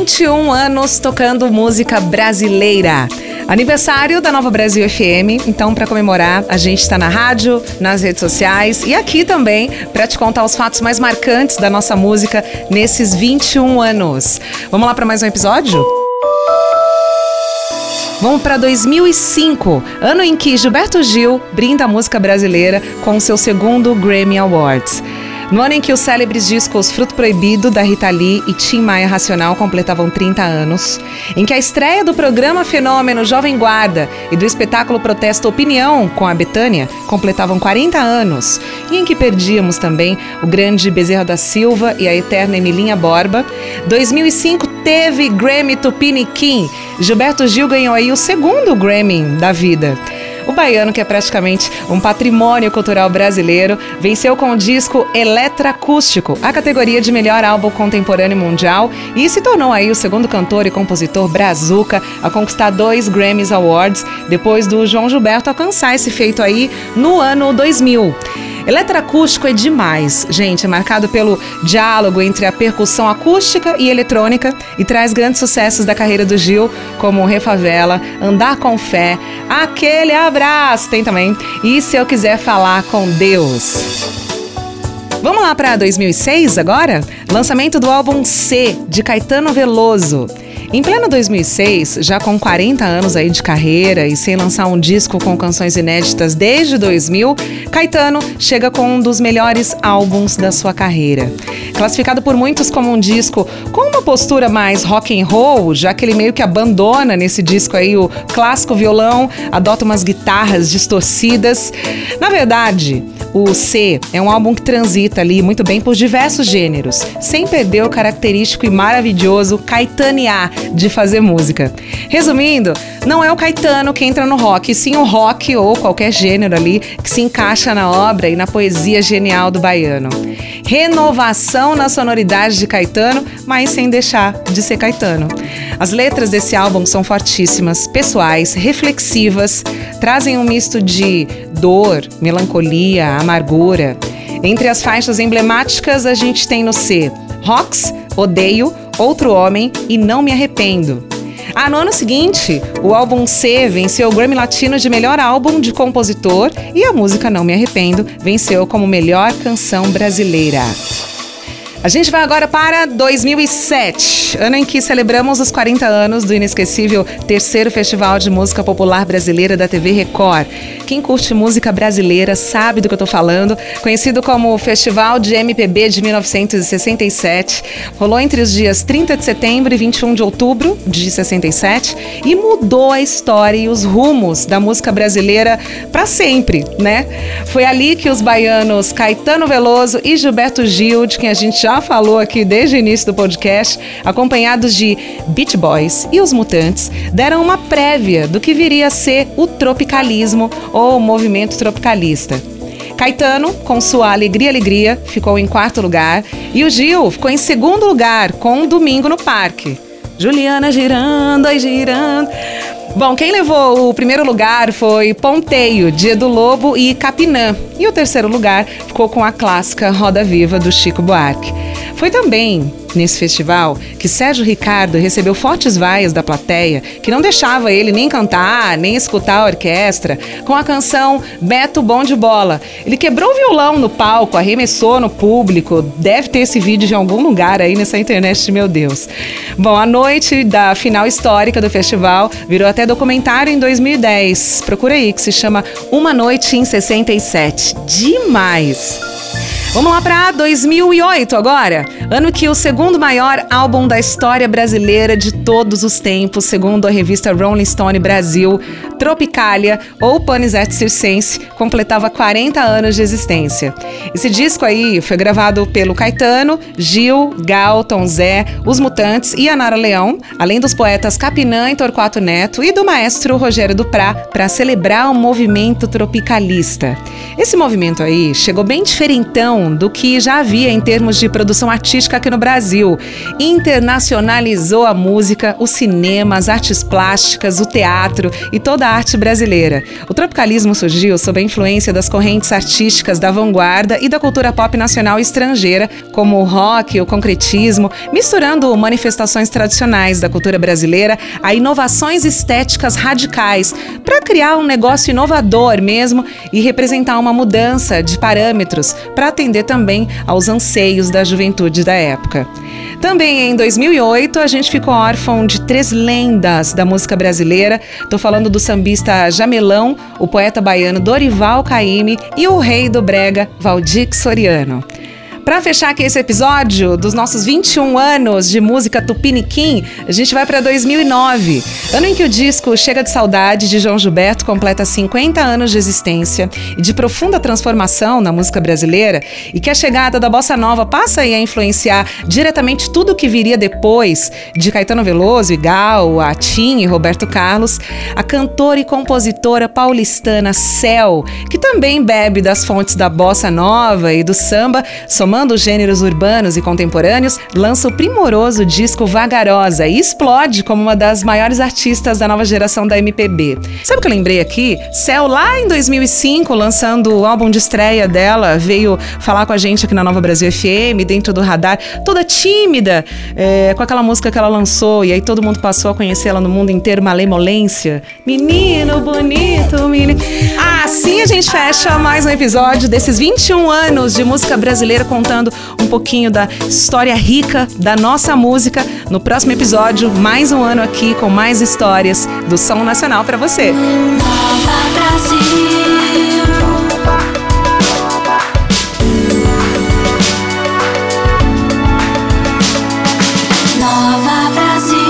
21 anos tocando música brasileira. Aniversário da Nova Brasil FM. Então, para comemorar, a gente está na rádio, nas redes sociais e aqui também para te contar os fatos mais marcantes da nossa música nesses 21 anos. Vamos lá para mais um episódio? Vamos para 2005, ano em que Gilberto Gil brinda a música brasileira com seu segundo Grammy Awards. No ano em que os célebres discos Fruto Proibido, da Rita Lee e Tim Maia Racional completavam 30 anos, em que a estreia do programa Fenômeno Jovem Guarda e do espetáculo Protesto Opinião com a Betânia completavam 40 anos, e em que perdíamos também o grande Bezerra da Silva e a eterna Emilinha Borba, 2005 teve Grammy Tupiniquim. Gilberto Gil ganhou aí o segundo Grammy da vida. O baiano, que é praticamente um patrimônio cultural brasileiro, venceu com o disco Eletracústico, a categoria de melhor álbum contemporâneo mundial, e se tornou aí o segundo cantor e compositor brazuca a conquistar dois Grammys Awards, depois do João Gilberto alcançar esse feito aí no ano 2000. Eletroacústico é demais, gente. É marcado pelo diálogo entre a percussão acústica e eletrônica e traz grandes sucessos da carreira do Gil, como Refavela, Andar com Fé, Aquele Abraço, tem também, e Se Eu Quiser Falar com Deus. Vamos lá para 2006 agora? Lançamento do álbum C, de Caetano Veloso. Em pleno 2006, já com 40 anos aí de carreira e sem lançar um disco com canções inéditas desde 2000, Caetano chega com um dos melhores álbuns da sua carreira. Classificado por muitos como um disco com uma postura mais rock and roll, já que ele meio que abandona nesse disco aí o clássico violão, adota umas guitarras distorcidas. Na verdade, o C é um álbum que transita ali muito bem por diversos gêneros, sem perder o característico e maravilhoso caetanear de fazer música. Resumindo, não é o Caetano que entra no rock, sim o rock ou qualquer gênero ali que se encaixa na obra e na poesia genial do baiano. Renovação na sonoridade de Caetano, mas sem deixar de ser Caetano. As letras desse álbum são fortíssimas, pessoais, reflexivas, trazem um misto de dor, melancolia, amargura. Entre as faixas emblemáticas, a gente tem no C: Rocks, Odeio, Outro Homem e Não Me Arrependo. Ah, no ano seguinte, o álbum C venceu o Grammy Latino de melhor álbum de compositor e a música Não Me Arrependo venceu como melhor canção brasileira. A gente vai agora para 2007, ano em que celebramos os 40 anos do inesquecível terceiro Festival de Música Popular Brasileira da TV Record. Quem curte música brasileira sabe do que eu tô falando, conhecido como Festival de MPB de 1967. Rolou entre os dias 30 de setembro e 21 de outubro de 67 e mudou a história e os rumos da música brasileira para sempre, né? Foi ali que os baianos Caetano Veloso e Gilberto Gil, de quem a gente já falou aqui desde o início do podcast, acompanhados de Beach Boys e os Mutantes, deram uma prévia do que viria a ser o tropicalismo ou o movimento tropicalista. Caetano, com sua Alegria Alegria, ficou em quarto lugar e o Gil ficou em segundo lugar com um Domingo no Parque. Juliana girando, girando. Bom, quem levou o primeiro lugar foi Ponteio, Dia do Lobo e Capinã. E o terceiro lugar ficou com a clássica Roda Viva do Chico Buarque. Foi também nesse festival que Sérgio Ricardo recebeu fortes vaias da plateia que não deixava ele nem cantar, nem escutar a orquestra, com a canção Beto Bom de Bola. Ele quebrou o violão no palco, arremessou no público, deve ter esse vídeo de algum lugar aí nessa internet, meu Deus. Bom, a noite da final histórica do festival virou até documentário em 2010. Procura aí, que se chama Uma Noite em 67. Demais! Vamos lá para 2008 agora, ano que o segundo maior álbum da história brasileira de todos os tempos, segundo a revista Rolling Stone Brasil, Tropicália ou Panisette Circense, completava 40 anos de existência. Esse disco aí foi gravado pelo Caetano, Gil, Gal, Tom Zé, Os Mutantes e Anara Leão, além dos poetas Capinã e Torquato Neto e do maestro Rogério Duprá, para celebrar o movimento tropicalista. Esse movimento aí chegou bem diferentão do que já havia em termos de produção artística aqui no Brasil. Internacionalizou a música, o cinema, as artes plásticas, o teatro e toda a arte brasileira. O tropicalismo surgiu sob a influência das correntes artísticas da vanguarda e da cultura pop nacional e estrangeira, como o rock, o concretismo, misturando manifestações tradicionais da cultura brasileira a inovações estéticas radicais, para criar um negócio inovador mesmo e representar uma mudança de parâmetros para atender também aos anseios da juventude da época. Também em 2008, a gente ficou órfão de três lendas da música brasileira. Estou falando do sambista Jamelão, o poeta baiano Dorival Caymmi e o rei do brega Valdir Soriano. Para fechar aqui esse episódio dos nossos 21 anos de música Tupiniquim, a gente vai para 2009, ano em que o disco Chega de Saudade de João Gilberto completa 50 anos de existência e de profunda transformação na música brasileira, e que a chegada da bossa nova passa a influenciar diretamente tudo o que viria depois de Caetano Veloso e Gal, a Tim e Roberto Carlos, a cantora e compositora paulistana Cel, que também bebe das fontes da bossa nova e do samba, somando somando gêneros urbanos e contemporâneos, lança o primoroso disco Vagarosa e explode como uma das maiores artistas da nova geração da MPB. Sabe o que eu lembrei aqui? Céu, lá em 2005, lançando o álbum de estreia dela, veio falar com a gente aqui na Nova Brasil FM, dentro do radar, toda tímida, é, com aquela música que ela lançou, e aí todo mundo passou a conhecê-la no mundo inteiro, Malemolência. Menino bonito, menino. Assim a gente fecha mais um episódio desses 21 anos de música brasileira com contando um pouquinho da história rica da nossa música. No próximo episódio, mais um ano aqui com mais histórias do Som Nacional para você. Nova Brasil. Nova Brasil.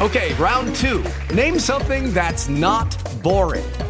Okay, round two. Name something that's not boring.